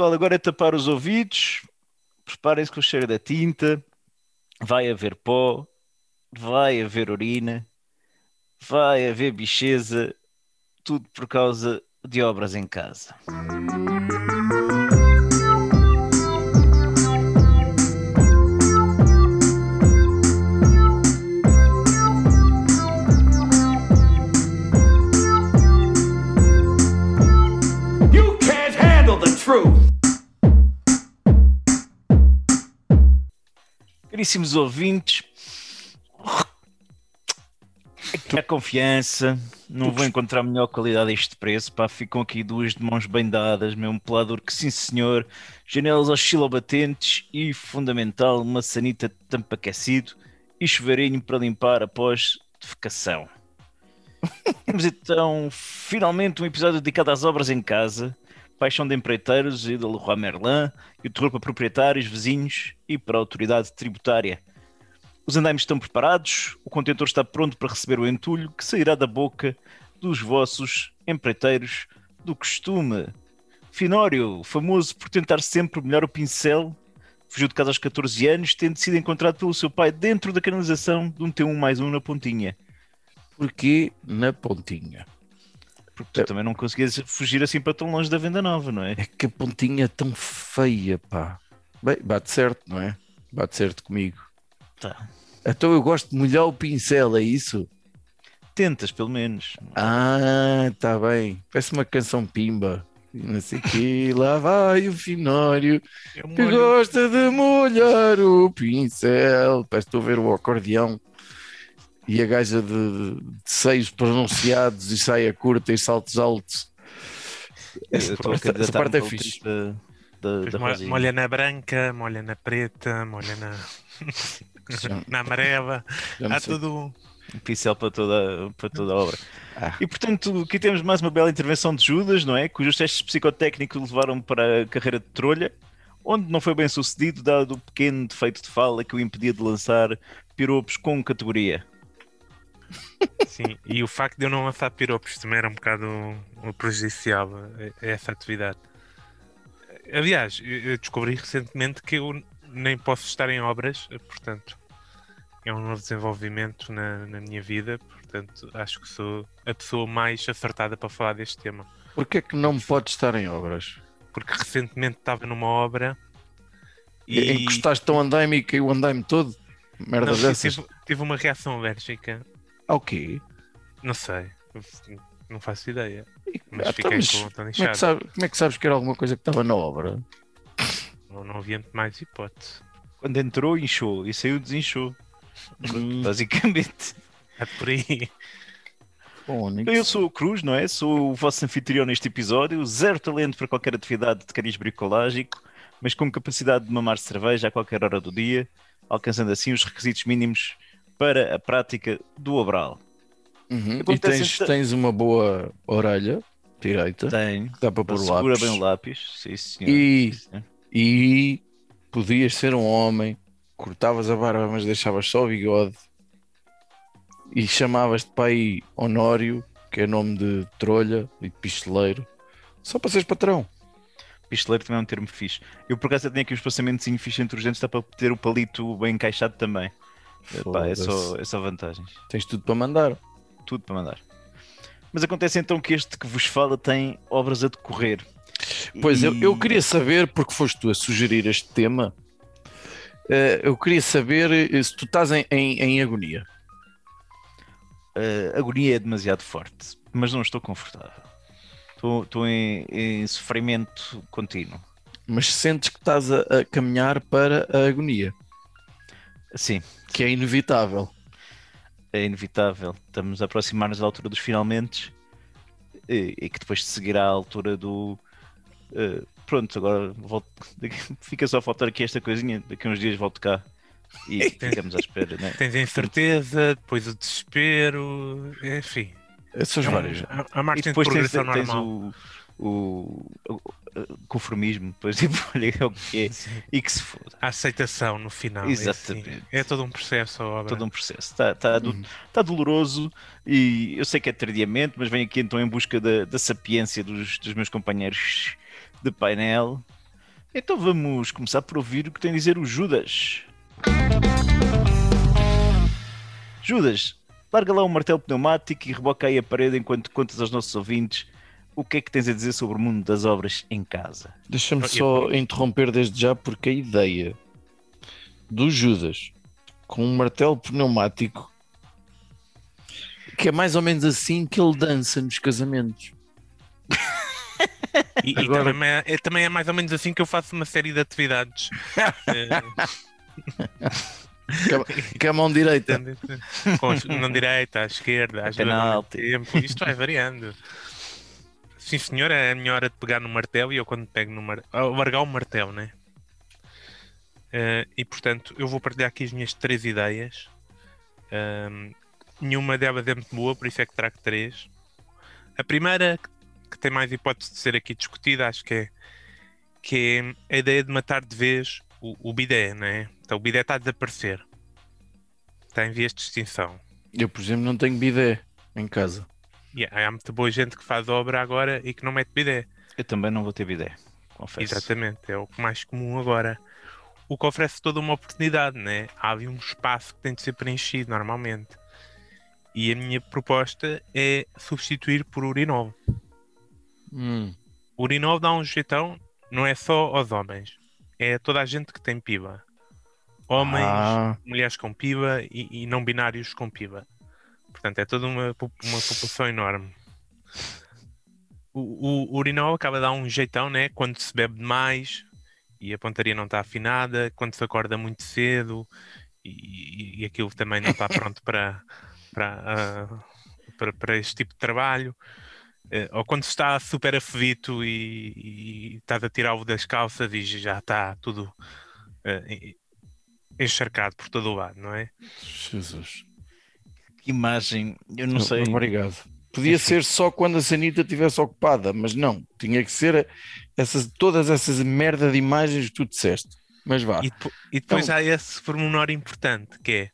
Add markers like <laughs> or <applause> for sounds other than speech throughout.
Pessoal, agora é tapar os ouvidos, preparem-se com o cheiro da tinta, vai haver pó, vai haver urina, vai haver bicheza, tudo por causa de obras em casa. Caríssimos ouvintes, aqui a confiança, não vou encontrar melhor qualidade a este preço, pá, ficam aqui duas de mãos bem dadas, mesmo pelador que sim senhor, janelas oscilobatentes e, fundamental, uma sanita de tampo aquecido e chuveirinho para limpar após defecação. <laughs> Temos então finalmente um episódio dedicado às obras em casa, paixão de empreiteiros e da Leroy Merlin, e o terror para proprietários, vizinhos e para a autoridade tributária. Os andaimes estão preparados, o contentor está pronto para receber o entulho que sairá da boca dos vossos empreiteiros do costume. Finório, famoso por tentar sempre melhor o pincel, fugiu de casa aos 14 anos, tendo sido encontrado pelo seu pai dentro da canalização de um T1 mais um na pontinha. Porquê na pontinha? Porque tu também não conseguias fugir assim para tão longe da venda nova, não é? É que a pontinha é tão feia, pá. Bem, bate certo, não é? Bate certo comigo. Tá. Então eu gosto de molhar o pincel, é isso? Tentas, pelo menos. Ah, tá bem. Parece uma canção pimba. Não sei o quê. Lá vai o finório que gosta de molhar o pincel. Parece que estou a ver o acordeão. E a gaja de, de seios pronunciados e saia curta e saltos altos. Essa, parte é fixe. tipo molha na branca, molha na preta, molha na, <laughs> na amarela. Há sei. tudo. um pincel para toda, para toda a obra. Ah. E portanto, aqui temos mais uma bela intervenção de Judas, não é? Cujos testes psicotécnicos levaram para a carreira de trolha, onde não foi bem sucedido, dado o pequeno defeito de fala que o impedia de lançar piropos com categoria. Sim. E o facto de eu não lançar piropos também era um bocado prejudicial a, essa atividade. Aliás, eu descobri recentemente que eu nem posso estar em obras, portanto, é um novo desenvolvimento na, na minha vida, portanto, acho que sou a pessoa mais acertada para falar deste tema. Porquê é que não pode estar em obras? Porque recentemente estava numa obra E... Encostaste tão andaime e caiu o andaime todo? Merda Não, dessas? tive, tive uma reação alérgica, Ao quê? não sei, não faço ideia, mas Ah, fiquei então, mas com o como, é sabe- como é que sabes que era alguma coisa que estava na obra? Não, não havia mais hipótese. Quando entrou, inchou e saiu, desinchou. <laughs> Basicamente. É por aí. Eu sou o Cruz, não é? Sou o vosso anfitrião neste episódio. Zero talento para qualquer atividade de cariz bricolágico, mas com capacidade de mamar cerveja a qualquer hora do dia, alcançando assim os requisitos mínimos para a prática do obral. Uhum. E tens, então- tens uma boa orelha direita, Tem. dá para pôr Segura lápis. bem o lápis. Sim, senhor. E- Sim. E podias ser um homem, cortavas a barba, mas deixavas só o bigode e chamavas-te aí Honório, que é nome de trolha e de pistoleiro, só para seres patrão. Pistoleiro também é um termo fixe. Eu por acaso tenho aqui um espaçamentos fixe entre os dentes, dá para ter o palito bem encaixado também. Pá, é, só, é só vantagens. Tens tudo para mandar. Tudo para mandar. Mas acontece então que este que vos fala tem obras a decorrer. Pois, eu, E- eu queria saber, porque foste tu a sugerir este tema, eh, eu queria saber eh, se tu estás em, em- em agonia. a agonia é demasiado forte, mas não estou confortável. Estou, estou em, em sofrimento contínuo. mas sentes que estás a, a caminhar para a agonia, Sim, que é inevitável. é inevitável. Estamos a aproximar-nos da altura dos finalmente e, e que depois seguirá a altura do. eh, pronto, agora volto, <laughs> fica só a faltar aqui esta coisinha. Daqui a uns dias volto cá e ficamos à espera, né? Tens a incerteza, depois o desespero, enfim. Essas É várias. a, a E margem de depois tens, progressão tens normal. o, o- o conformismo, depois <laughs> tipo, olha é o que é Sim. e que se foda. A aceitação no final. é assim. Exatamente. É, todo um processo a obra. todo um processo. Está tá, do- Uhum. tá doloroso e eu sei que é tardiamente, mas venho aqui então em busca da, da sapiência dos, dos meus companheiros de painel Então vamos começar por ouvir o que tem a dizer o Judas. Judas, larga lá o martelo pneumático e reboca aí a parede enquanto contas aos nossos ouvintes o que é que tens a dizer sobre o mundo das obras em casa. Deixa-me só interromper desde já, porque a ideia do Judas com um martelo pneumático que é mais ou menos assim que ele dança nos casamentos. <laughs> E, e Agora- também, é, é- também é mais ou menos assim que eu faço uma série de atividades. <laughs> Eh, Com a- Com a mão direita. com a mão direita, à esquerda, mesmo Penalti. tempo. Isto vai variando. Sim, senhor, é a minha hora de pegar no martelo e eu quando pego no martelo. largar o martelo, né? Eh, e portanto, eu vou partilhar aqui as minhas três ideias. Ahm, nenhuma delas é muito boa, por isso é que trago três. A primeira, que- que tem mais hipótese de ser aqui discutida, acho que é, que é a ideia de matar de vez o, o bidé, né? Então o bidé está a desaparecer. Está em vias de extinção. Eu, por exemplo, não tenho bidé em casa. E há muita boa gente que faz obra agora e que não mete bidé. Eu também não vou ter ideia, confesso. Exatamente, é o mais comum agora. O que oferece toda uma oportunidade, né? Há ali um espaço que tem de ser preenchido normalmente. E a minha proposta é substituir por urinol. Hum, urinol dá um jeitão, não é só aos homens, é a toda a gente que tem piba. Homens, Ah. mulheres com piba e, e não binários com piba. Portanto, é toda uma, uma população enorme. O, o, o urinol acaba de dar um jeitão, né? Quando se bebe demais e a pontaria não está afinada, quando se acorda muito cedo e, e aquilo também não está <laughs> pronto para, para, ah, para, para este tipo de trabalho. Eh, ou quando se está super aflito e, e estás a tirar o das calças e já está tudo eh, encharcado por todo o lado, não é? Jesus. Imagem, eu não sei. Obrigado. Podia ser só quando a sanita estivesse ocupada, mas não. Tinha que ser essas, todas essas merda de imagens que tu disseste. Mas vá. E, depo- e depois Então- há esse pormenor importante que é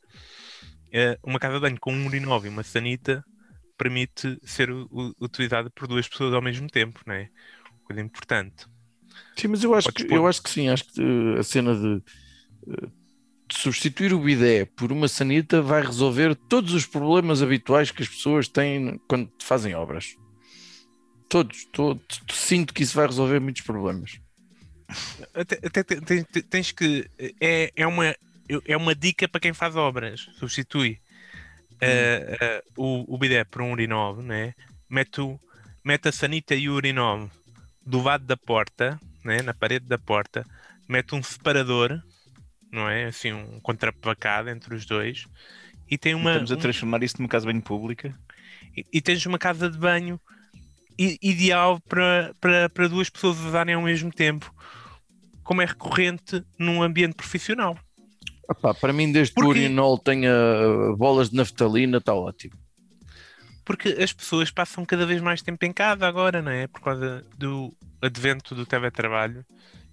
eh, uma casa de banho com um urinol e uma sanita permite ser utilizada por duas pessoas ao mesmo tempo, não é? Coisa importante. Sim, mas eu acho, Podes que, pôr. eu acho que sim. Acho que uh, a cena de, de substituir o bidé por uma sanita vai resolver todos os problemas habituais que as pessoas têm quando fazem obras. Todos, todos. Sinto que isso vai resolver muitos problemas. Até, até te- te- te- tens que. É, é, uma, é uma dica para quem faz obras. Substitui eh, eh, o, o bidé por um urinol, né? mete, mete a sanita e o urinol do lado da porta, né? na parede da porta, mete um separador, não é? Assim, um contraplacado entre os dois. E tem uma. Estamos a um- transformar isso numa casa bem pública. e, e tens uma casa de banho ideal para, para, para duas pessoas usarem ao mesmo tempo, como é recorrente num ambiente profissional. Epá, para mim, desde que o urinol tenha bolas de naftalina, está ótimo. Porque as pessoas passam cada vez mais tempo em casa agora, não é? Por causa do advento do teletrabalho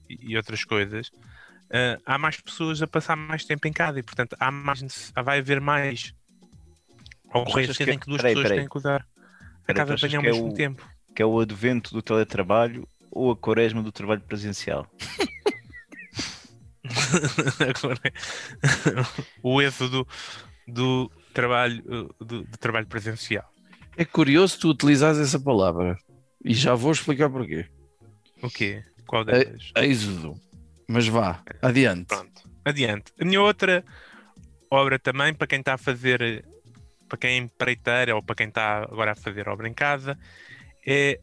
e outras coisas. Ah, há mais pessoas a passar mais tempo em casa e, portanto, há mais, vai haver mais ocorrências em que duas peraí, pessoas peraí. têm que usar a Peraí, casa de banho ao que é mesmo o- tempo. Que é o advento do teletrabalho ou a quaresma do trabalho presencial. <laughs> Agora, <laughs> o êxodo do trabalho, uh, do, do trabalho presencial. É curioso tu utilizares essa palavra. E já vou explicar porquê. O quê? Qual É- delas? Êxodo. Mas vá, adiante. Pronto, adiante. A minha outra obra também, para quem está a fazer, para quem é empreiteira ou para quem está agora a fazer obra em casa, é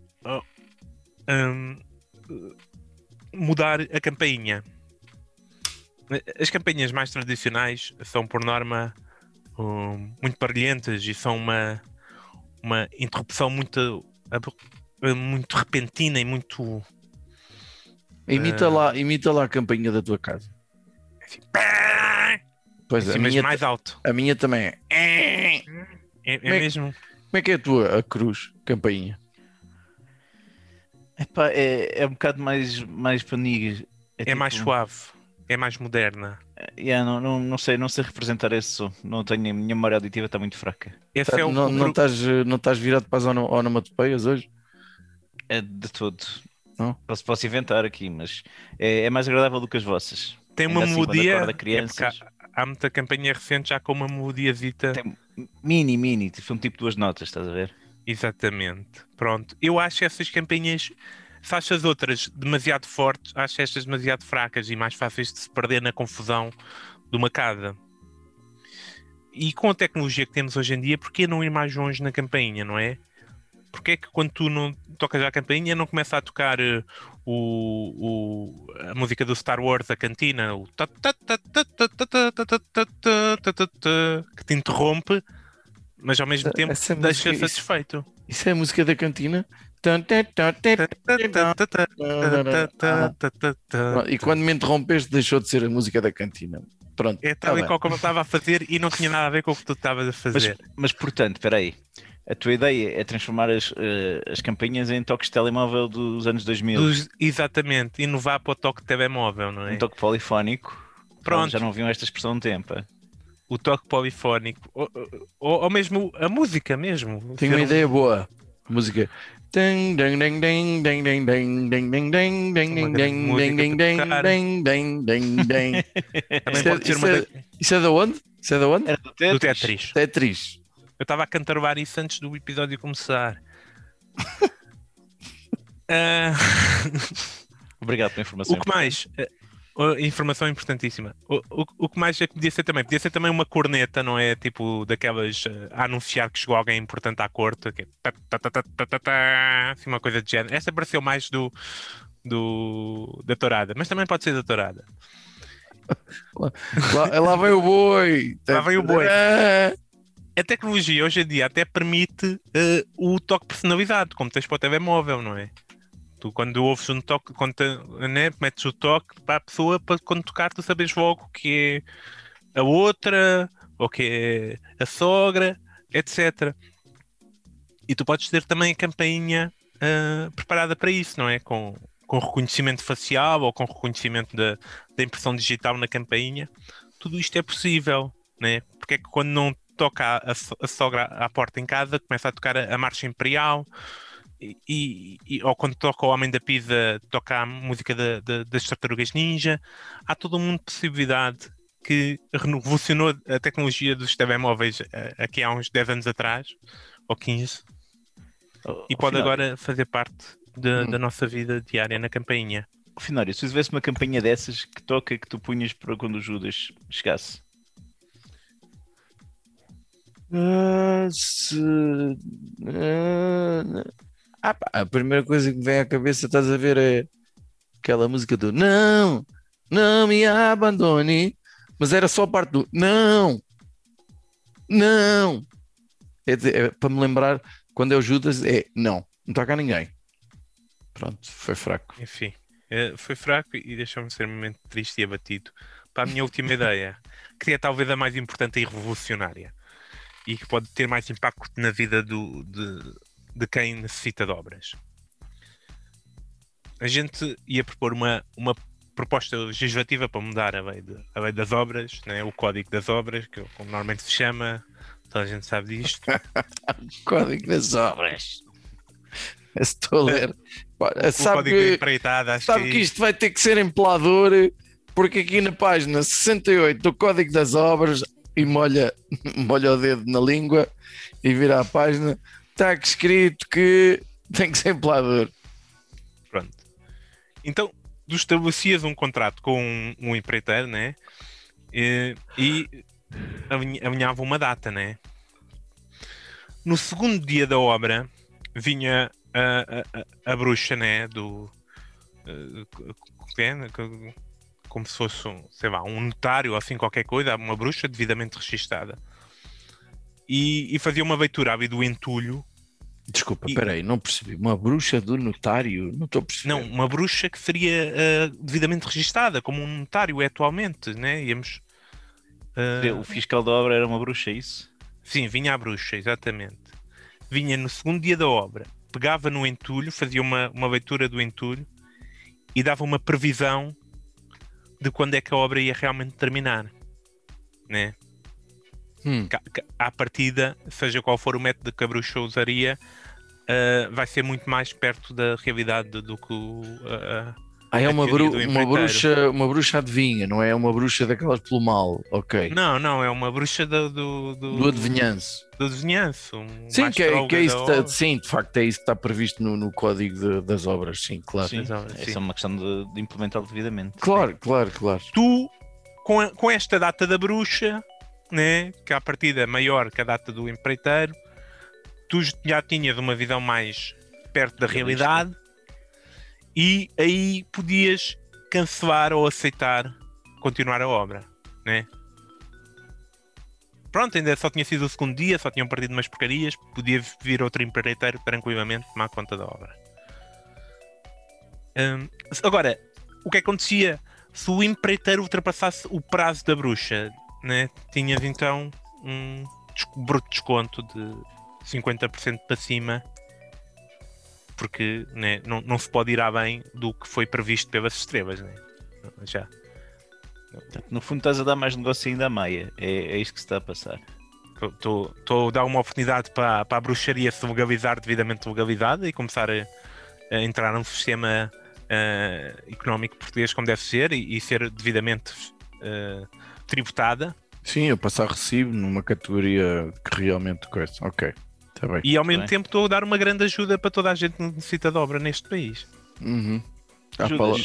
hum, mudar a campainha. As campainhas mais tradicionais são, por norma, hum, muito barulhentas e são uma, uma interrupção muito, muito repentina e muito. Imita, Eh, lá, imita lá a campainha da tua casa. assim, Pois é, a assim, mas minha, mais alto. a minha também é. É, é Como é- mesmo. Como é que é a tua a cruz, campainha? Epá, é, é um bocado mais, mais panigas. É mais suave, é mais moderna. Yeah, não, não, não sei, não sei representar esse som. Não tenho, a minha memória auditiva está muito fraca. Esse é o, não, não, estás, não estás virado para as ono- onomatopeias hoje? É de todo. Posso, posso inventar aqui, mas é, é mais agradável do que as vossas. Tem Ainda uma assim, quando melodia. acorda é há, há muita campanha recente já com uma melodiazita. Tem mini, mini, foi um tipo duas notas, estás a ver? Exatamente. Pronto. Eu acho essas campanhas. Se acho as outras demasiado fortes, acho estas demasiado fracas e mais fáceis de se perder na confusão de uma casa. E com a tecnologia que temos hoje em dia, porquê não ir mais longe na campainha, não é? porque é que quando tu não tocas a campainha não começa a tocar o, o, a música do Star Wars, a cantina, o que te interrompe, mas ao mesmo tempo te deixa música, satisfeito. Isso, isso é a música da cantina? E quando me interrompeste, deixou de ser a música da cantina. Pronto, é tal tá e qual como eu estava a fazer e não tinha nada a ver com o que tu estavas a fazer. Mas, mas portanto, espera aí a tua ideia é transformar as, as campanhas em toques de telemóvel dos anos 2000. Dos, exatamente, inovar para o toque de telemóvel, não é? Um toque polifónico. Pronto. Já não viam esta expressão de tempo. O toque polifónico, ou, ou, ou mesmo a música mesmo. Tenho uma ideia boa. A música. Isso é da onde? Isso é da onde? Era do Tetris. Tetris. Tetris. Eu estava a cantarolar isso antes do episódio começar. <laughs> Ah, Obrigado pela informação. o que mais? Oh, informação importantíssima. O, o, o que mais é que podia ser também? Podia ser também uma corneta, não é? Tipo daquelas ah, a anunciar que chegou alguém importante à corte. Que é assim, uma coisa de género. Esta pareceu mais do, do da tourada, mas também pode ser da tourada. Lá, lá vem o boi. Lá vem o boi. A tecnologia hoje em dia até permite eh, o toque personalizado, como tens para o telemóvel, não é? Tu quando ouves um toque, quando te- né, metes o toque para a pessoa, para quando tocar, tu sabes logo que é a outra, ou que é a sogra, etc. E tu podes ter também a campainha eh, preparada para isso, não é? Com, com reconhecimento facial ou com reconhecimento da, da impressão digital na campainha. Tudo isto é possível, né? Porque é que quando não toca a, a sogra à porta em casa, começa a tocar a, a marcha imperial, e, e- ou quando toca o Homem da Pizza, toca a música da- da- das Tartarugas Ninja. Há todo um mundo de possibilidade que revolucionou a tecnologia dos telemóveis eh, aqui há uns 10 anos atrás, ou 15, Oh, e pode agora fazer parte da- Hum. da nossa vida diária na campainha. Finório, se tivesse uma campanha dessas, que toca que tu punhas para quando o Judas chegasse? Ah, ah, pá, a primeira coisa que me vem à cabeça, estás a ver, é aquela música do Não, não me abandone. Mas era só a parte do Não, não. É, é para me lembrar, quando é o Judas, é Não, não toca a ninguém. Pronto, foi fraco. Enfim, eh, foi fraco e deixou-me ser um momento triste e abatido. Para a minha última <laughs> ideia, que é talvez a mais importante e revolucionária, e que pode ter mais impacto na vida do, de, de quem necessita de obras. A gente ia propor uma, uma proposta legislativa para mudar a lei, de- a lei das obras, né? o Código das Obras, que como normalmente se chama, toda a gente sabe disto. <laughs> Código das obras. Estou a ler. O sabe Código de que, acho sabe que, que isto vai ter que ser em pelador, porque aqui na página 68 do Código das Obras, e molha, <laughs> molha o dedo na língua e vira a página, está escrito que tem que ser pelador. Pronto. Então, tu estabelecias um contrato com um, um empreiteiro, né? E, e alinha- alinhava uma data, né? No segundo dia da obra, vinha a, a- a- bruxa, né? Do. eh, como se fosse, um, sei lá, um notário ou assim, qualquer coisa, uma bruxa devidamente registada. E, e fazia uma leitura ali do entulho Desculpa, E- espera aí, não percebi. Uma bruxa do notário? Não estou a perceber. Não, uma bruxa que seria ah, devidamente registada, como um notário é atualmente, né? Íamos. ah, O fiscal da obra era uma bruxa, é isso? sim, vinha a bruxa, exatamente. Vinha no segundo dia da obra, pegava no entulho, fazia uma, uma leitura do entulho e dava uma previsão de quando é que a obra ia realmente terminar, né? Hum, À partida, seja qual for o método que a bruxa usaria, uh, vai ser muito mais perto da realidade do que. Uh, Ah, é uma, bru uma bruxa, uma bruxa adivinha, não é uma bruxa daquelas pelo mal, ok. Não, não, é uma bruxa do, do, do, Do adivinhanço. do adivinhanço. um- Sim, que é, que é isso da que tá- sim, de facto é isso que está previsto no, no código de- das obras, sim, claro. Sim, essa sim. é uma questão de, de implementá-lo devidamente. Claro, claro, claro. tu, com, a- com esta data da bruxa, né, que à partida é maior que a data do empreiteiro, tu já tinhas uma visão mais perto da realidade e aí podias cancelar ou aceitar continuar a obra, né? Pronto, ainda só tinha sido o segundo dia, só tinham perdido umas porcarias, podia vir outro empreiteiro tranquilamente tomar conta da obra. Hum, agora, o que acontecia se o empreiteiro ultrapassasse o prazo da bruxa, né? tinhas então um bruto desconto de 50% para cima, porque né, não, não se pode ir à bem do que foi previsto pelas estrelas. Né? Já. No fundo estás a dar mais negócio ainda à Maia. É, é isto que se está a passar. Estou a dar uma oportunidade para, para a bruxaria se legalizar devidamente legalizada e começar a, a entrar num sistema eh, económico português como deve ser e, e ser devidamente eh, tributada Sim, eu passar recibo numa categoria que realmente coisa. Ok, está bem. e ao mesmo bem. tempo estou a dar uma grande ajuda para toda a gente que necessita de obra neste país Uhum. À, pala,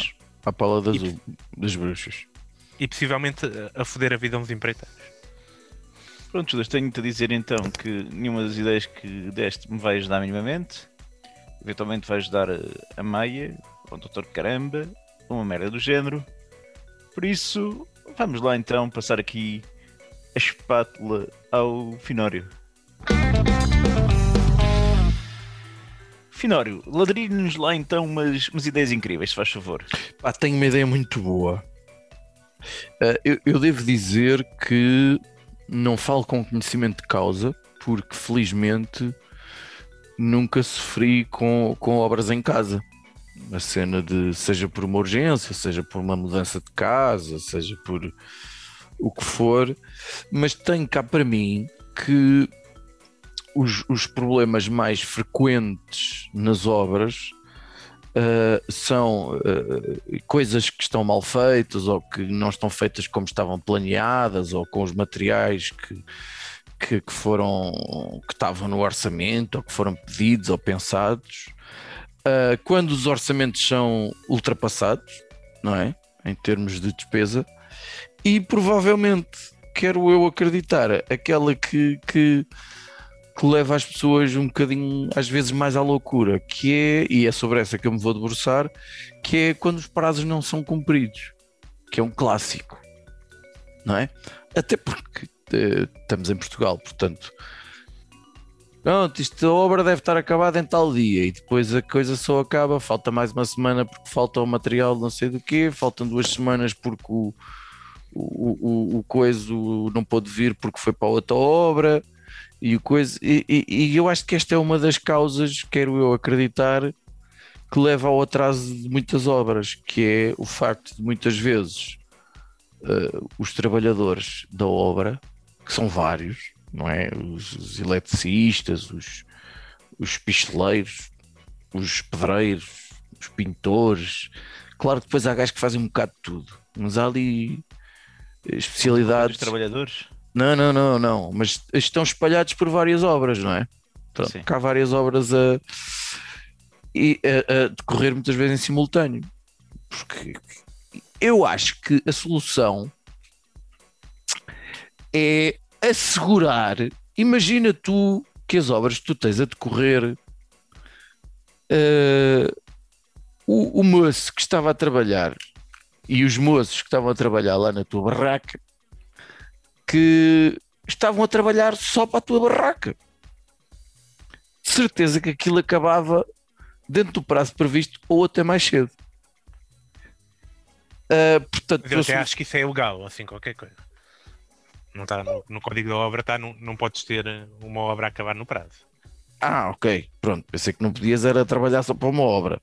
à pala das, E- das bruxas. e possivelmente a, a foder a vida uns empreiteiros. Pronto, Judas, tenho-te a dizer então que nenhuma das ideias que deste me vai ajudar minimamente. Eventualmente vai ajudar a, a Maia, ou o Doutor Caramba, uma merda do género. Por isso, vamos lá então passar aqui a espátula ao Finório. Finório, ladrilhe-nos lá então umas, umas ideias incríveis, se faz favor. Pá, tenho uma ideia muito boa. Ah, eu, eu devo dizer que não falo com conhecimento de causa, porque felizmente nunca sofri com, com obras em casa. A cena de seja por uma urgência, seja por uma mudança de casa, seja por o que for, mas tenho cá para mim que os, os problemas mais frequentes nas obras uh, são uh, coisas que estão mal feitas ou que não estão feitas como estavam planeadas ou com os materiais que, que, que foram que estavam no orçamento ou que foram pedidos ou pensados. Uh, quando os orçamentos são ultrapassados, não é? Em termos de despesa, e provavelmente quero eu acreditar aquela que, que, que leva as pessoas um bocadinho às vezes mais à loucura, que é, e é sobre essa que eu me vou debruçar, que é quando os prazos não são cumpridos, que é um clássico, não é? Até porque eh, estamos em Portugal, portanto, pronto, isto a obra deve estar acabada em tal dia e depois a coisa só acaba, falta mais uma semana porque falta o material não sei do quê, faltam duas semanas porque o, o, o, o não pôde vir porque foi para outra obra e coisa e, e- e eu acho que esta é uma das causas, quero eu acreditar, que leva ao atraso de muitas obras, que é o facto de muitas vezes eh, os trabalhadores da obra, que são vários, não é? Os, os eletricistas, os, os pisteleiros, os pedreiros, os pintores. Claro que depois há gajos que fazem um bocado de tudo, mas há ali Dos especialidades. trabalhadores. Não, não, não, não. Mas estão espalhados por várias obras, não é? Pronto, Sim. há várias obras a, a, a decorrer muitas vezes em simultâneo. Porque eu acho que a solução é assegurar. Imagina tu que as obras que tu tens a decorrer. eh, o, o moço que estava a trabalhar e os moços que estavam a trabalhar lá na tua barraca que estavam a trabalhar só para a tua barraca. De certeza que aquilo acabava dentro do prazo previsto ou até mais cedo. Ah, portanto, Mas eu até acho que isso é ilegal, assim, qualquer coisa. Não está no, no código da obra, está, não, não podes ter eh, uma obra a acabar no prazo. Ah, ok, pronto. Pensei que não podias era trabalhar só para uma obra.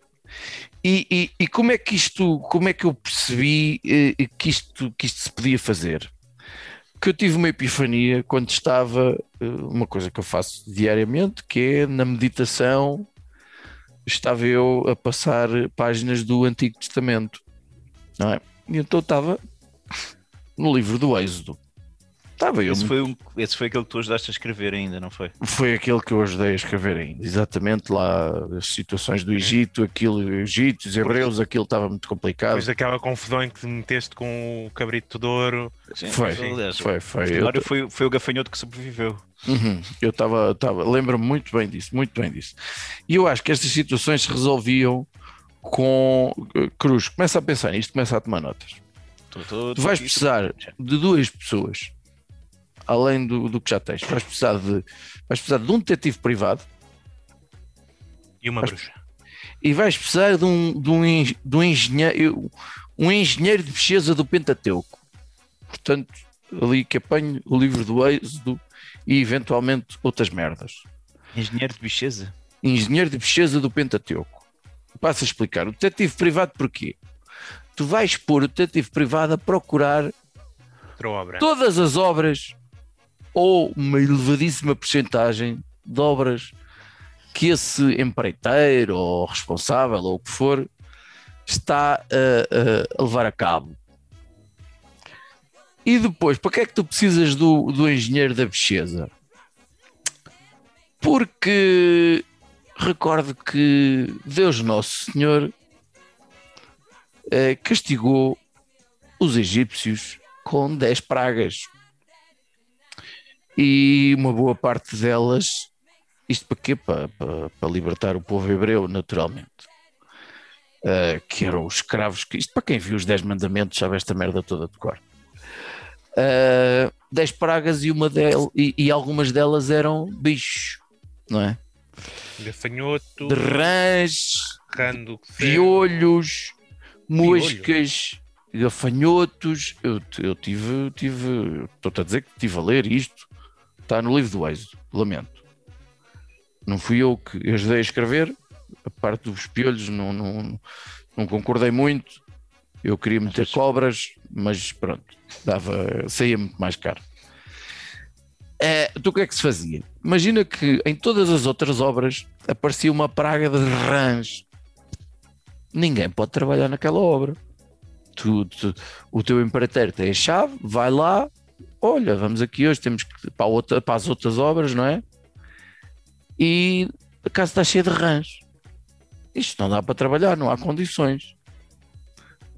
E, e- e como é que isto, como é que eu percebi eh, que, isto, que isto se podia fazer? Que eu tive uma epifania quando estava, eh, uma coisa que eu faço diariamente, que é na meditação, estava eu a passar páginas do Antigo Testamento, não é? E então estava no livro do Êxodo. Estava eu. Esse foi, um, esse foi aquele que tu ajudaste a escrever ainda, não foi? Foi aquele que eu ajudei a escrever ainda. Exatamente lá, as situações do Egito, aquilo, Egito, os hebreus, aquilo estava muito complicado. Depois daquela confusão em que te meteste com o cabrito de ouro. Sim, Foi, aliás, foi, foi. o Eu- foi, foi o gafanhoto que sobreviveu. Uhum, eu estava, estava, lembro-me muito bem disso, muito bem disso. E eu acho que estas situações se resolviam com eh, Cruz. Começa a pensar nisto, começa a tomar notas. Tô- tô- Tu vais tô- precisar de duas pessoas, além do, do que já tens. Vais precisar de, vais precisar de um detetive privado E uma Mas- bruxa. e vais precisar de um, de um, de um engenheiro, um engenheiro de pesquisa do Pentateuco. Portanto, ali que apanhe o livro do Êxodo e eventualmente outras merdas. Engenheiro de bicheza. engenheiro de pesquisa do Pentateuco. Passo a explicar. O detetive privado porquê? Tu vais pôr o detetive privado a procurar todas as obras ou uma elevadíssima porcentagem de obras que esse empreiteiro ou responsável ou o que for está a, a- levar a cabo. E depois, para que é que tu precisas do, do engenheiro da pesquisa? Porque recordo que Deus Nosso Senhor eh, castigou os egípcios com 10 pragas. E uma boa parte delas, isto para quê? Para, para, para libertar o povo hebreu, naturalmente. Eh, que eram os escravos, que, isto para quem viu os 10 mandamentos, sabe esta merda toda de cor. Eh, 10 pragas e, uma del, e, e algumas delas eram bichos, não é? Gafanhoto, De rãs, rando, piolhos, moscas, gafanhotos. Eu, eu tive, tive, estou-te a dizer que estive a ler isto, está no livro do Êxodo, lamento. Não fui eu que ajudei a escrever, a parte dos piolhos não, não, não concordei muito. Eu queria meter cobras, mas pronto, dava, saía muito mais caro. É, então o que é que se fazia? Imagina que em todas as outras obras aparecia uma praga de rãs ninguém pode trabalhar naquela obra. Tu, tu- o teu empreiteiro tem a chave, vai lá, olha, vamos aqui hoje, temos que para, outra- para as outras obras, não é? E a casa está cheia de rãs. Isto não dá para trabalhar, não há condições.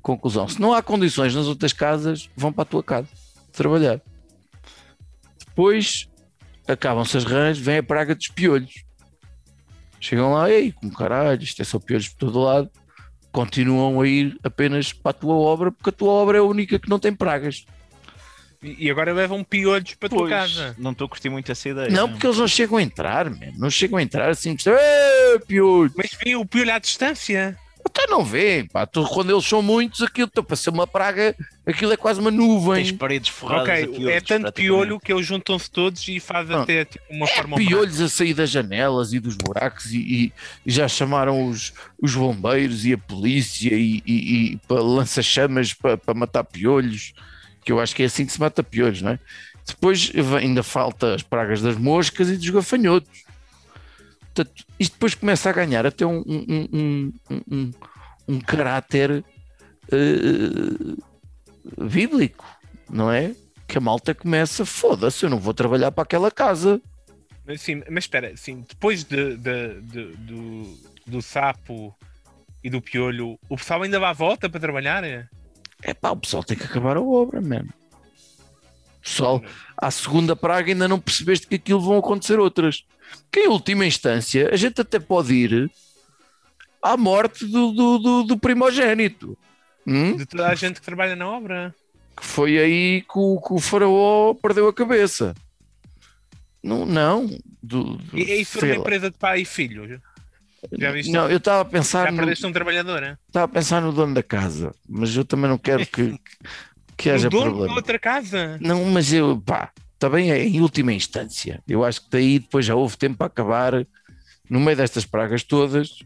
Conclusão: se não há condições nas outras casas, vão para a tua casa trabalhar. Depois acabam-se as rãs, vem a praga dos piolhos. Chegam lá, ei, como caralho, isto é só piolhos por todo lado continuam a ir apenas para a tua obra, porque a tua obra é a única que não tem pragas. E agora levam piolhos para a tua Pois, casa. não estou a curtir muito essa ideia. Não, porque eles não chegam a entrar, man. não chegam a entrar assim, "Ê, piolho! Mas vi o piolho à distância. Até não vê, pá. Tu, quando eles são muitos, aquilo então, para ser uma praga, aquilo é quase uma Tens nuvem. paredes forradas a ok, piolhos, é tanto piolho que eles juntam-se todos e fazem Ah. até tipo, uma É forma piolhos a sair das janelas e dos buracos e, e- e já chamaram os, os bombeiros e a polícia e, e, e para lança-chamas para, para matar piolhos, que eu acho que é assim que se mata piolhos, não é? Depois ainda falta as pragas das moscas e dos gafanhotos. Portanto, isto depois começa a ganhar até um, um, um, um, caráter eh, bíblico, não é? Que a malta começa, foda-se, eu não vou trabalhar para aquela casa. Sim, mas espera, sim, depois de, de- de- do, do sapo e do piolho, o pessoal ainda vai à volta para trabalhar? É É pá, o pessoal tem que acabar a obra, mano. Pessoal, à segunda praga ainda não percebeste que aquilo vão acontecer outras. Que em última instância, a gente até pode ir à morte do, do, do, do primogênito. Hum? De toda a gente que trabalha na obra. Que foi aí que o, que o faraó perdeu a cabeça. Não, não. Do, do- E, isso sei uma lá. empresa de pai e filho? Já viste? Não, eu estava a pensar Já no, perdeste um trabalhar hein? estava a pensar no dono da casa, mas eu também não quero que, <laughs> que haja O dono problema. de outra casa? Não, mas eu, pá, também é em última instância. Eu acho que daí depois já houve tempo para acabar no meio destas pragas todas.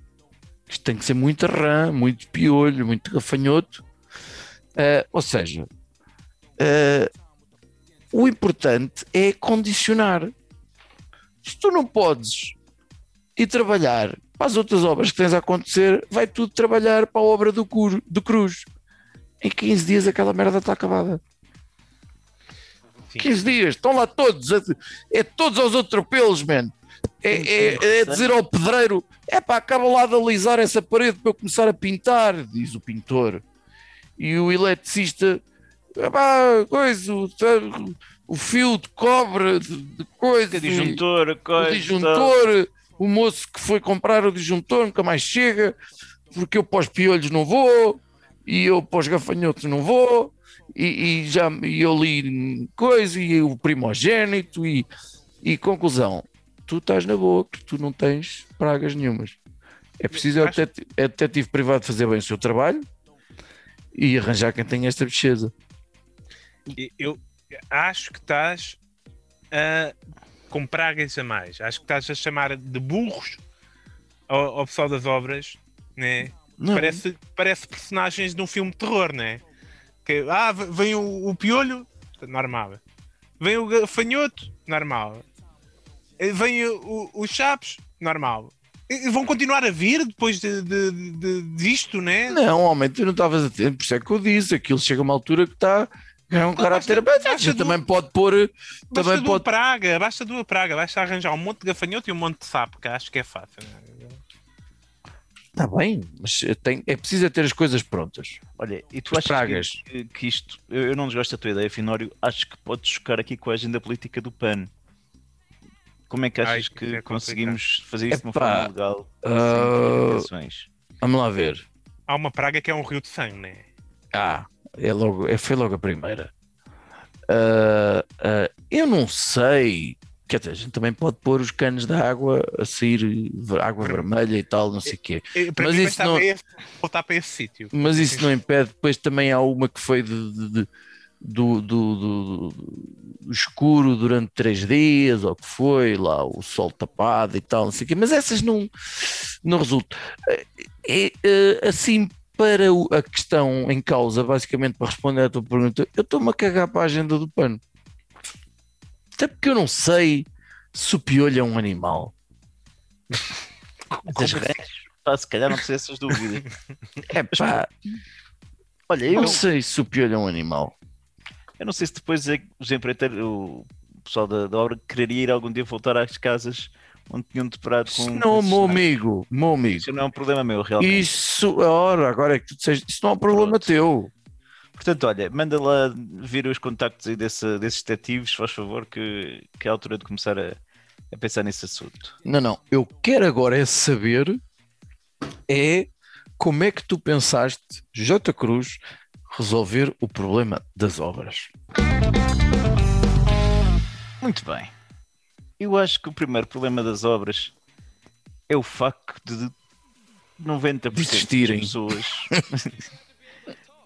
Isto tem que ser muito rã, muito piolho, muito gafanhoto. Ah, ou seja, ah, o importante é condicionar. Se tu não podes e trabalhar para as outras obras que tens a acontecer, vai tudo trabalhar para a obra do, Cur, do Cruz. Em 15 dias aquela merda está acabada. Sim. 15 dias, estão lá todos, a- é todos aos atropelos, man. É, é, é dizer ao pedreiro: é pá, acaba lá de alisar essa parede para eu começar a pintar, diz o pintor. E o eletricista: é pá, coisa, o, o fio de cobre, de, de coisa, O disjuntor, a o coisa. disjuntor, o moço que foi comprar o disjuntor nunca mais chega, porque eu para os piolhos não vou, e eu para os gafanhotos não vou, e, e já e eu li coisa, e o primogênito, e, e conclusão, tu estás na boa, que tu não tens pragas nenhumas. É preciso é o Acho- det- é detetive privado fazer bem o seu trabalho e arranjar quem tem esta bicheza. Eu acho que estás a, com pragas a mais. Acho que estás a chamar de burros ao, ao pessoal das obras, né? Não, Parece, parece personagens de um filme de terror, né? Que, ah, vem o, o piolho, normal. Vem o gafanhoto, normal. Eh, Vem o, o, os chapos, normal. E e vão continuar a vir depois de, de, de- disto, né? Não, homem, tu não estavas a ter, por isso é que eu disse, aquilo chega a uma altura que está é um caráter. basta- Mas basta do- também pode pôr. Basta Também pode. praga, basta uma praga, basta arranjar um monte de gafanhoto e um monte de sapo, que acho que é fácil. né? Está bem, mas tem, é preciso é ter as coisas prontas. Olha, e tu As achas pragas. que, que isto, eu, eu não desgosto da tua ideia, Finório, acho que pode chocar aqui com a agenda política do PAN. Como é que achas Ai, isso que é conseguimos fazer isso de uma forma legal? complicações? Vamos lá ver. Há uma praga que é um rio de sangue, né? Ah, é logo, é, foi logo a primeira. Ah, ah, eu não sei. Quer dizer, a gente também pode pôr os canos de água a sair água vermelha e tal, não sei o quê. E, Para Mas mim, vai isso não- esse- voltar para esse sítio. Mas isso não impede. Depois também há uma que foi de, de- de- do, do- do- do escuro durante três dias, ou que foi lá, o sol tapado e tal, não sei o quê. Mas essas não, não resultam. É, é, assim, para o- a questão em causa, basicamente para responder à tua pergunta, eu estou-me a cagar para a agenda do pano. Até porque eu não sei se o piolho é um animal. <laughs> As regras, pá, se calhar não sei essas dúvidas. <laughs> É pá, Olha, eu não sei se o piolho é um animal. eu não sei se depois é que os empreiteiros, o pessoal da, da obra, quereria ir algum dia voltar às casas onde tinham deparado com. Não, esses meu amigo, meu amigo. Isso não é um problema meu, realmente. Isso, ora, agora é que tu disseste, isso não é um problema Pronto. teu. Portanto, olha, manda lá vir os contactos aí desse, desses detetives, faz favor, que, que é a altura de começar a, a pensar nesse assunto. Não, não, eu quero agora é saber é como é que tu pensaste, J. Cruz, resolver o problema das obras. Muito bem. Eu acho que o primeiro problema das obras é o facto de 90% Desistirem. das pessoas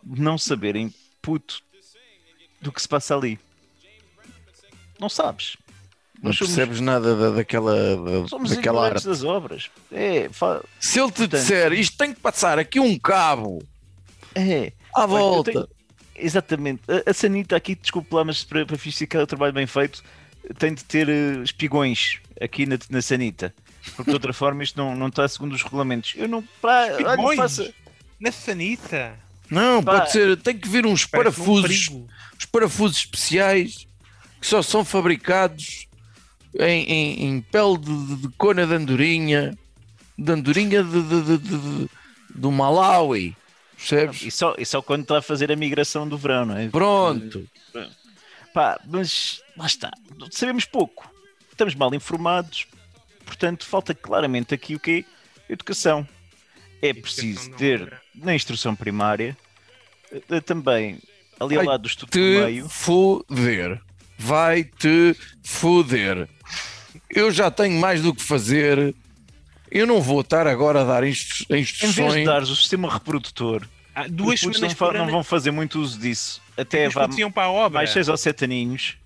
não saberem puto do que se passa ali. Não sabes. Não Nós somos- percebes nada da- daquela, da- Somos daquela arte. das obras. É, fa- Se ele te Portanto- disser isto tem que passar aqui um cabo é. à volta, tenho- Exatamente. A, a Sanita aqui, desculpe lá, mas para, para ficar o trabalho bem feito, tem de ter eh, espigões aqui na, na Sanita. Porque de outra forma isto não, não está segundo os regulamentos. Eu não. Pá, olha, Espigões? faça. Na sanita. não, Pá. pode ser, tem que vir uns Parece um parafusos perigo. os parafusos especiais que só são fabricados em, em- em pele de, de, de cona de andorinha, de andorinha de, de, de, de- de- do Malawi, percebes? E só, e só quando está a fazer a migração do verão, não é? Pronto, Pá, mas lá está. Sabemos pouco. Estamos mal informados. Portanto, falta claramente aqui o quê? Educação. É preciso ter obra. na instrução primária eh, também ali ao lado do estudo do te meio. foder, vai te foder. Eu já tenho mais do que fazer. Eu não vou estar agora a dar instru- Em vez de instruções. dares o sistema reprodutor, Há duas semanas não, não vão fazer muito uso disso. Até vá para a obra. mais 6 ou 7 aninhos.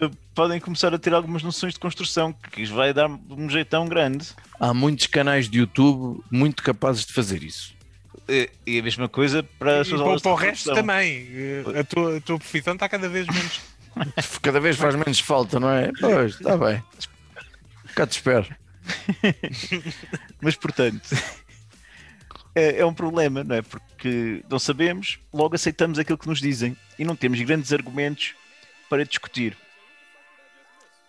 eh, Podem começar a ter algumas noções de construção, que isto vai dar um jeitão grande. Há muitos canais de YouTube muito capazes de fazer isso. E a mesma coisa para as suas para, aulas para o resto também. Eh, A tua, a tua profissão está cada vez menos. <laughs> Cada vez faz menos falta, não é? Pois, está bem. Cá te espero. <laughs> Mas portanto, é, é um problema, não é? Porque não sabemos, logo aceitamos aquilo que nos dizem e não temos grandes argumentos para discutir.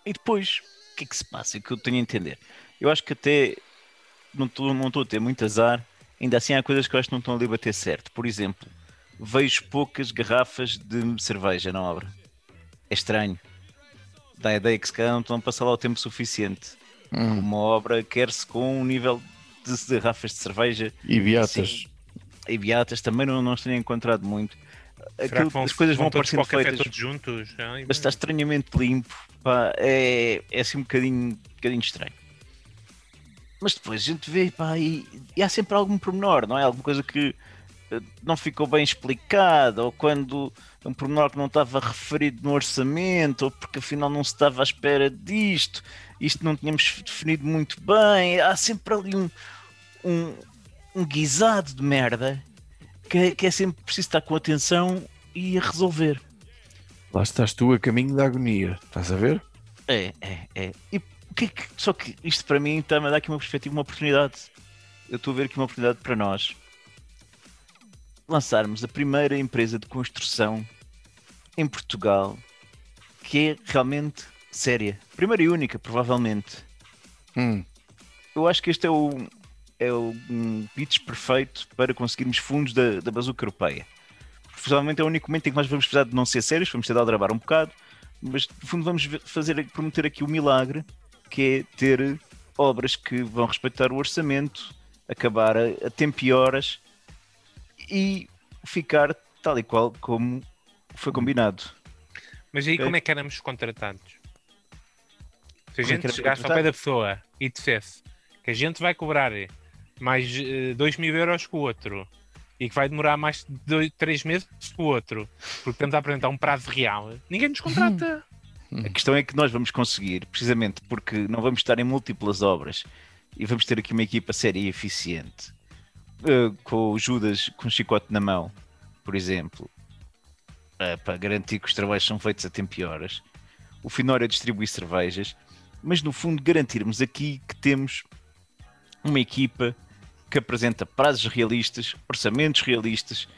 E depois, o que é que se passa? O que eu tenho a entender? Eu acho que até não estou não a ter muito azar, ainda assim há coisas que eu acho que não estão ali a bater certo. Por exemplo, vejo poucas garrafas de cerveja na obra. É estranho. Dá a ideia que se calhar não estão a passar lá o tempo suficiente. Hum. Uma obra quer-se com um nível de garrafas de cerveja E beatas. Sim. e beatas também não, não tenho encontrado muito. Aquilo- vão, as coisas vão, para aparecendo feitas, todos juntos? Ai, mas está estranhamente limpo. pá, é, é assim um bocadinho, um bocadinho estranho. Mas depois a gente vê pá, e, e há sempre algum pormenor, não é? Alguma coisa que eh, não ficou bem explicada, ou quando um pormenor que não estava referido no orçamento, ou porque afinal não se estava à espera disto, isto não tínhamos definido muito bem. Há sempre ali um, um, um guisado de merda que, é- que é sempre preciso estar com atenção e a resolver. Lá estás tu a caminho da agonia. Estás a ver? É, é, é. E que é que- só que isto para mim está-me a dar aqui uma perspectiva, uma oportunidade. Eu estou a ver aqui uma oportunidade para nós lançarmos a primeira empresa de construção em Portugal que é realmente séria. Primeira e única, provavelmente. Hum. Eu acho que este é o, é o um pitch perfeito para conseguirmos fundos da, da bazuca europeia. Provavelmente é o único momento em que nós vamos precisar de não ser sérios, vamos ter de aldrabar um bocado, mas no fundo vamos fazer, prometer aqui o milagre, que é ter obras que vão respeitar o orçamento, acabar a, a tempo e horas e ficar tal e qual como foi combinado. Mas aí como é que éramos contratados? Se a é gente chegasse ao pé da pessoa e dissesse que a gente vai cobrar mais 2 mil euros que o outro e que vai demorar mais de 3 meses que o outro, porque estamos a apresentar um prazo real, ninguém nos contrata. A questão é que nós vamos conseguir, precisamente porque não vamos estar em múltiplas obras e vamos ter aqui uma equipa séria e eficiente, eh, com o Judas com o chicote na mão, por exemplo, eh, para garantir que os trabalhos são feitos a tempo e horas. O Finório a distribuir cervejas, mas no fundo garantirmos aqui que temos uma equipa que apresenta prazos realistas, orçamentos realistas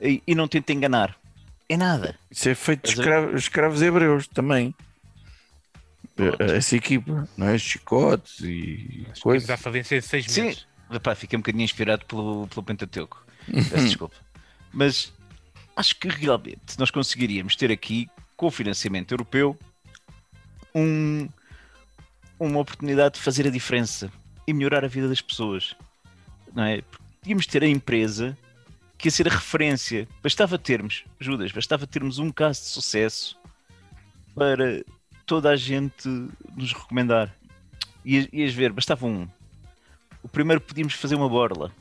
e, e não tenta enganar. É nada. Isso é feito de escravos, escravos hebreus também. Pronto. Essa equipa, não é? Chicotes e Temos coisas. à falência de 6 Sim. meses. Epá, fiquei um bocadinho inspirado pelo, pelo Pentateuco. <laughs> Peço desculpa. Mas acho que realmente nós conseguiríamos ter aqui, com o financiamento europeu, um- uma oportunidade de fazer a diferença e melhorar a vida das pessoas. Não é? Podíamos ter a empresa que ia ser a referência. Bastava termos, Judas, bastava termos um caso de sucesso para toda a gente nos recomendar. Ias, ias ver, bastava um. O primeiro podíamos fazer uma borla,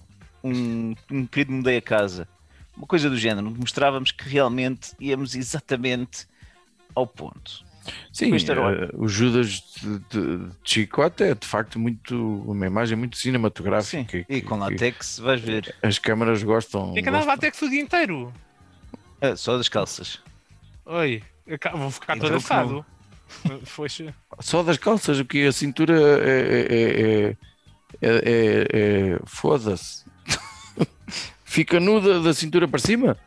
um, um querido mudei a casa, uma coisa do género, mostrávamos que realmente íamos exatamente ao ponto. Sim, eh, o Judas de, de, de Chicote é de facto muito uma imagem muito Sim, cinematográfica. e que- com que latex vais ver. as câmaras gostam. Tem que andar gostam. lá até que o dia inteiro. Ah, só das calças. Oi, vou ficar Então, todo assado. Foi <laughs> Só das calças, o que a cintura é. é, é, é, é- é- Foda-se. <laughs> Fica nuda da cintura para cima?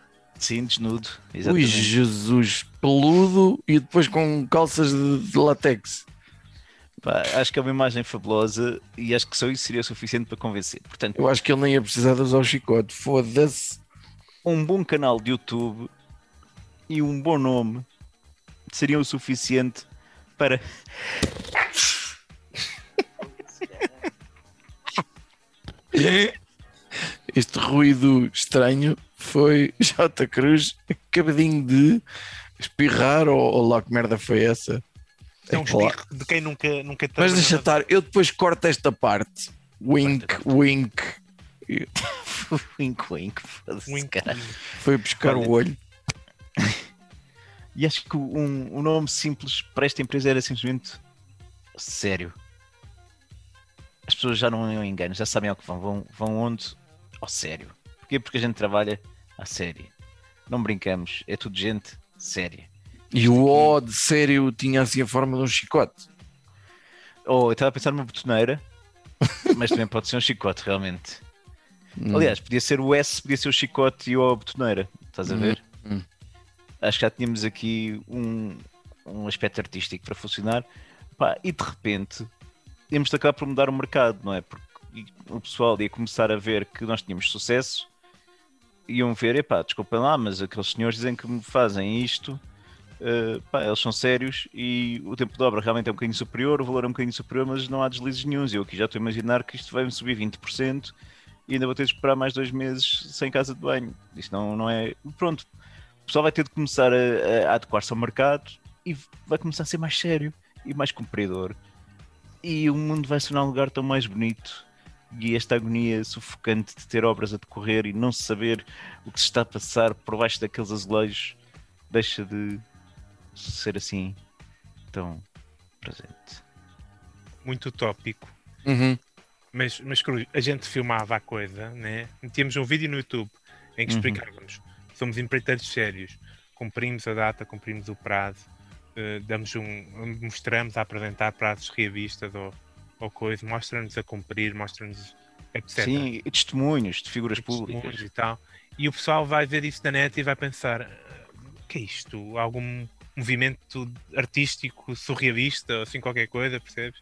Sim, desnudo. Ui, Exatamente. Jesus, peludo e depois com calças de, de látex. Pá, acho que é uma imagem fabulosa e acho que só isso seria suficiente para convencer. Portanto, Eu acho que ele nem ia precisar de usar o chicote. Foda-se. um bom canal de YouTube e um bom nome seriam o suficiente para. <laughs> Este ruído estranho foi <laughs> J. Cruz acabadinho de espirrar ou, ou lá que merda foi essa. É um É claro. espirro de quem nunca, nunca Mas deixa estar, eu depois corto esta parte. Wink, <laughs> wink. wink, wink. Wink. Foi buscar Olha. o olho. <laughs> E acho que um, um nome simples para esta empresa era simplesmente sério. As pessoas já não iam engano, já sabem ao que vão. Vão, vão onde? Ao sério. Porquê? Porque a gente trabalha a sério. Não brincamos, é tudo gente séria. E o O de sério tinha assim a forma de um chicote. Ou eu estava a pensar numa botoneira <laughs> mas também pode ser um chicote, realmente. Hum. Aliás, podia ser o S, podia ser o chicote e o betoneira. Estás a ver? hum. Acho que já tínhamos aqui um, um aspecto artístico para funcionar. Pá, e de repente íamos acabar por mudar o mercado, não é? Porque o pessoal ia começar a ver que nós tínhamos sucesso, iam ver, epá, desculpem lá, mas aqueles senhores dizem que me fazem isto, uh, pá, eles são sérios e o tempo de obra realmente é um bocadinho superior, o valor é um bocadinho superior, mas não há deslizes nenhums. Eu aqui já estou a imaginar que isto vai-me subir 20% e ainda vou ter de esperar mais dois meses sem casa de banho. Isto não, não é. Pronto, o pessoal vai ter de começar a, a adequar-se ao mercado e vai começar a ser mais sério e mais cumpridor. E o mundo vai se tornar um lugar tão mais bonito. E esta agonia sufocante de ter obras a decorrer e não saber o que se está a passar por baixo daqueles azulejos deixa de ser assim tão presente. Muito utópico. Uhum. Mas, mas Cruz, a gente filmava a coisa, né? Metíamos um vídeo no YouTube em que Uhum. explicávamos: somos empreiteiros sérios, cumprimos a data, cumprimos o prazo, eh, damos um, mostramos a apresentar prazos reavistas ou, ou coisa, mostra-nos a cumprir, mostra-nos etc. Sim, e testemunhos de figuras Testemunhos públicas. e tal. E o pessoal vai ver isso na net e vai pensar: "Ah, o que é isto? Algum movimento artístico surrealista ou assim qualquer coisa, percebes?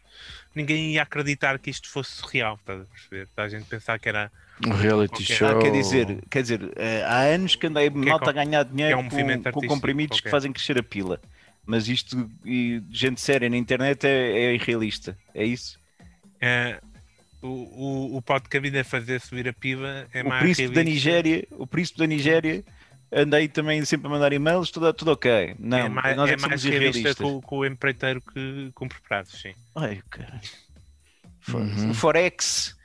Ninguém ia acreditar que isto fosse surreal, estás a perceber? Está a gente pensar que era Um reality Qualquer- show. Ah, quer dizer, quer dizer, eh, há anos que andei malta co- a ganhar dinheiro é um com, com comprimidos que fazem crescer a pila. Mas isto, gente séria na internet é, é irrealista. É isso? Eh, o, o, o pode que a vida é fazer subir a piba é o mais príncipe da. Nigéria, o príncipe da Nigéria, andei também sempre a mandar e-mails, tudo, tudo ok. Não, é mais, nós é, é que mais realista com, com o empreiteiro que cumpre prazos, sim. Ai, caralho. Uhum. O Forex,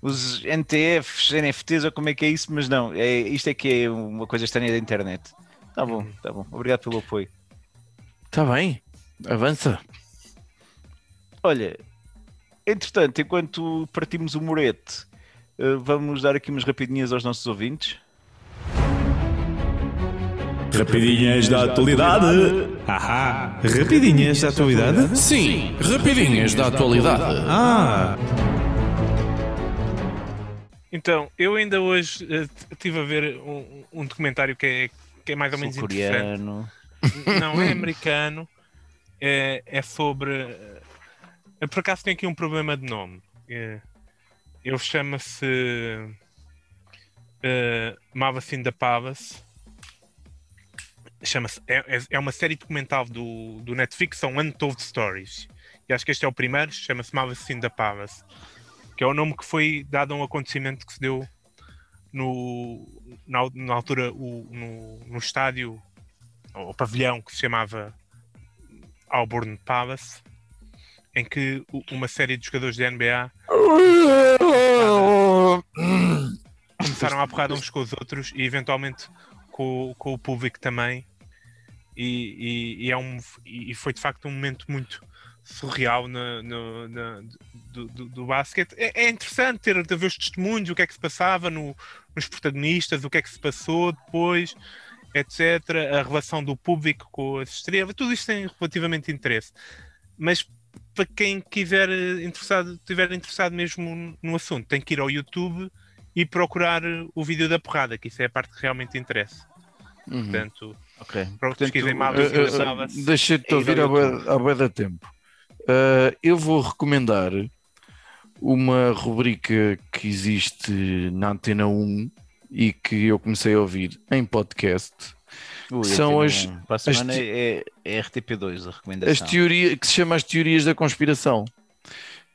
os NTFs, NFTs, ou como é que é isso, mas não, é, isto é que é uma coisa estranha da internet. Tá bom, Uhum. tá bom. Obrigado pelo apoio. Está Tá bem. Avança. Olha, entretanto, enquanto partimos o morete, eh, vamos dar aqui umas rapidinhas aos nossos ouvintes. Rapidinhas da atualidade. Ahá, rapidinhas da atualidade? Sim, rapidinhas da atualidade. Ah, Então, eu ainda hoje eh, estive a ver um, um documentário que é, que é mais ou menos interessante. Sul-coreano. Não é americano, é, é sobre. Eh, por acaso tem aqui um problema de nome. É, ele chama-se. Uh, Mavas in the Palace. Chama-se. É, é- é uma série documental do, do Netflix, são Untold Stories. E acho que este é o primeiro, chama-se Mavas in Palace. Que é o nome que foi dado a um acontecimento que se deu no, na, na altura o- no, no estádio o pavilhão que se chamava Auburn Palace, em que uma série de jogadores de NBA começaram a porrada uns com os outros e eventualmente com, com o público também. E, e- e é um, e foi de facto um momento muito surreal no, no- na- do, do, do basquete. É, é interessante ter de ver os testemunhos, o que é que se passava no- nos protagonistas, o que é que se passou depois, etc. A relação do público com as estrelas, tudo isto tem relativamente interesse. Mas para quem quiser eh, interessado, estiver interessado mesmo no assunto, tem que ir ao YouTube e procurar o vídeo da porrada, que isso é a parte que realmente interessa. Uhum. Portanto, Ok. para pesquisem mal Eh, eh, pensava- Deixei-te É ouvir há bué da tempo. Eh, eu vou recomendar uma rubrica que existe na Antena 1 e que eu comecei a ouvir em podcast. Ui, São as- um- Para a semana te- é, é RTP2 a recomendação. As teorias que se chama as teorias da conspiração.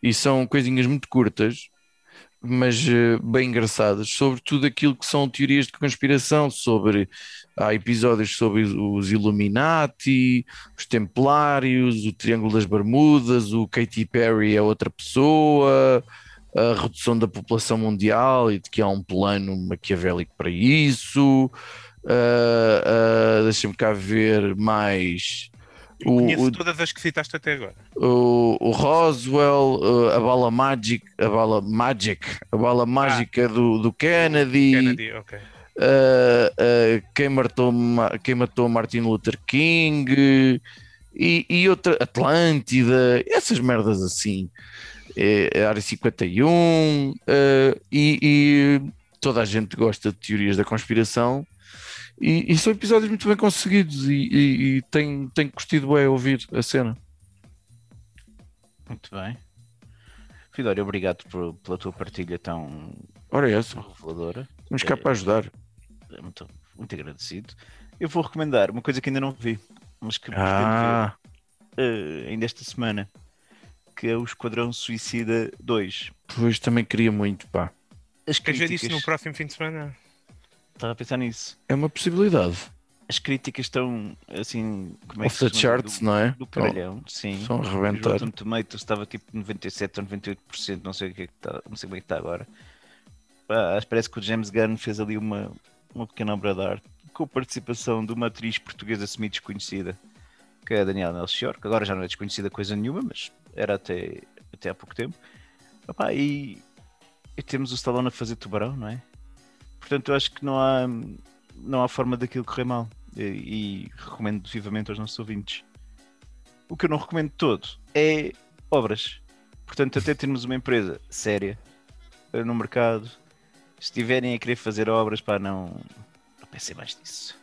E são coisinhas muito curtas, mas eh, bem engraçadas, sobre tudo aquilo que são teorias de conspiração, sobre há episódios sobre os Illuminati, os Templários, o Triângulo das Bermudas, o Katy Perry é outra pessoa, a redução da população mundial e de que há um plano maquiavélico para isso. Ah, ah, Deixa-me cá ver mais. O, conheço o- todas as que citaste até agora. o, o Roswell, uh, a bala Magic, a bala Magic, a bala mágica do, do Kennedy, Kennedy, uh, uh, quem, matou, Ma- quem matou Martin Luther King e, e outra Atlântida, essas merdas assim. é, é a Área 51 eh, e, e toda a gente gosta de teorias da conspiração e, e são episódios muito bem conseguidos e, e, e tenho, tenho curtido bem ouvir a cena. Muito bem. Fidório, obrigado por- pela tua partilha tão Ora, é essa, reveladora. estamos cá para ajudar. É Muito, muito agradecido. Eu vou recomendar uma coisa que ainda não vi, mas que Ah, ver eh, ainda esta semana, que é o Esquadrão Suicida 2. pois também queria muito, pá. As Queres ver isso críticas, no próximo fim de semana? Estava a pensar nisso. É uma possibilidade. As críticas estão assim, como é Off que the charts, do, não é? do caralhão, sim. São a Os rebentar. Rotten Tomatoes estava tipo 97 ou 98%, não sei o que é que está, não sei como é que está agora. Pá, parece que o James Gunn fez ali uma, uma pequena obra de arte com a participação de uma atriz portuguesa semi-desconhecida, que é a Daniela Melchior, que agora já não é desconhecida coisa nenhuma, mas era até, até há pouco tempo. E, e temos o Stallone a fazer tubarão, não é? Portanto, eu acho que não há, não há forma daquilo correr mal. E, e recomendo vivamente aos nossos ouvintes. O que eu não recomendo todo é obras. Portanto, até termos uma empresa séria eh, no mercado, se estiverem a querer fazer obras, pá, não, não pensem mais nisso.